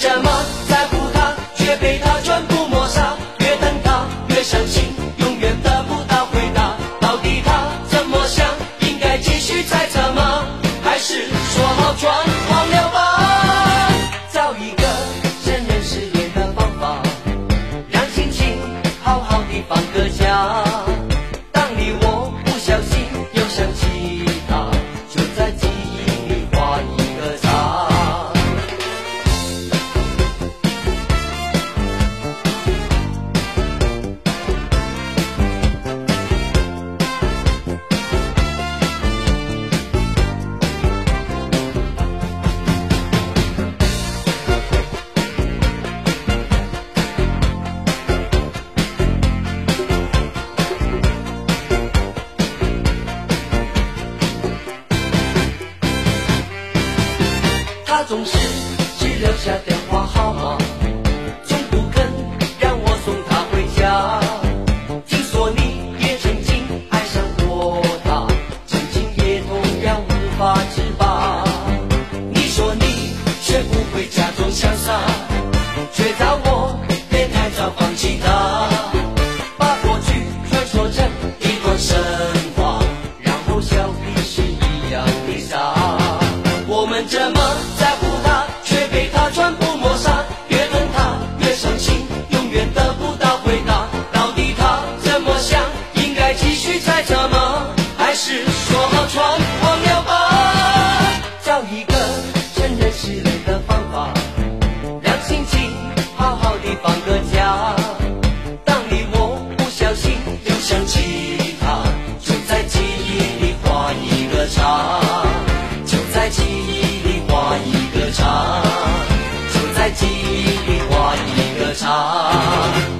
这总是只留下电话号码，从不肯让我送她回家。听说你也曾经爱上过他，曾经也同样无法自拔。你说你学不会假装潇洒，却叫我别太早放弃他，把过去传说成一段神话，然后笑彼是一样的傻。我们这么啊。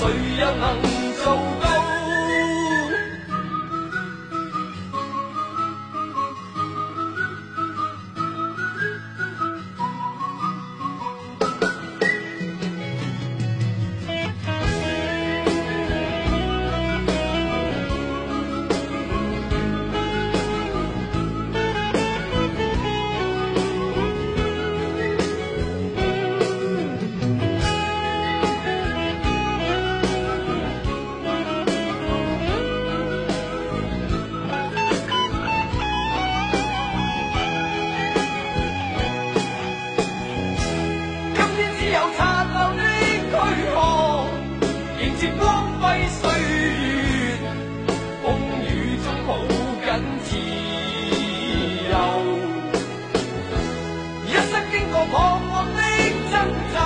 谁又能做我彷徨的挣扎，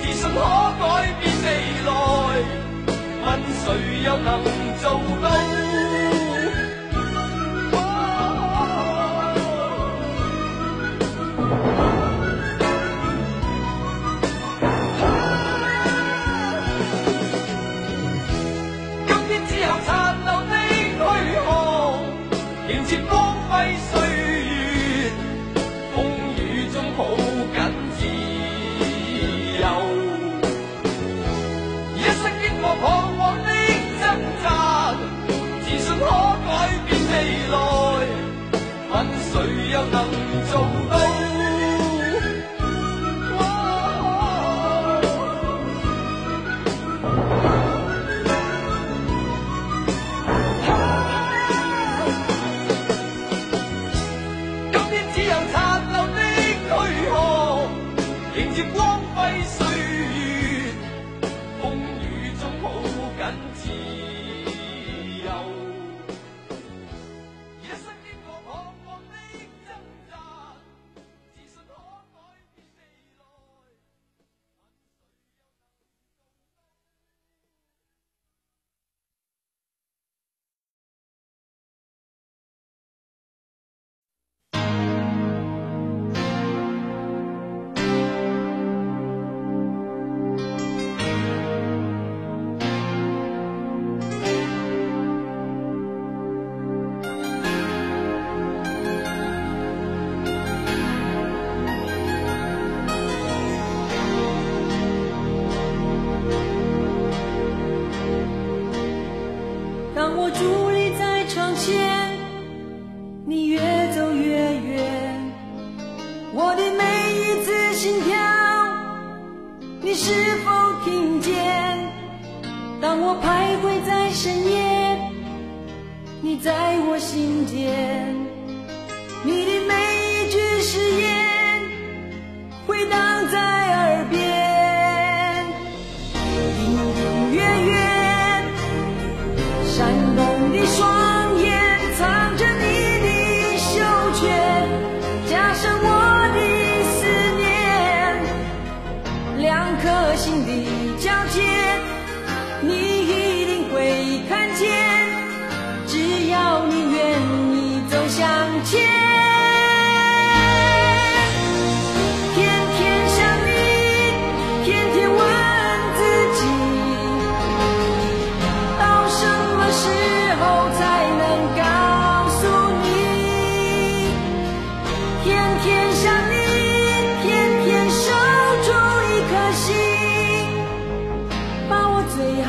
自信可改变未来，问谁又能做到？我伫立在窗前，你越走越远。我的每一次心跳，你是否听见？当我徘徊在深夜，你在我心间，你的每。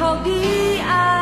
Ghi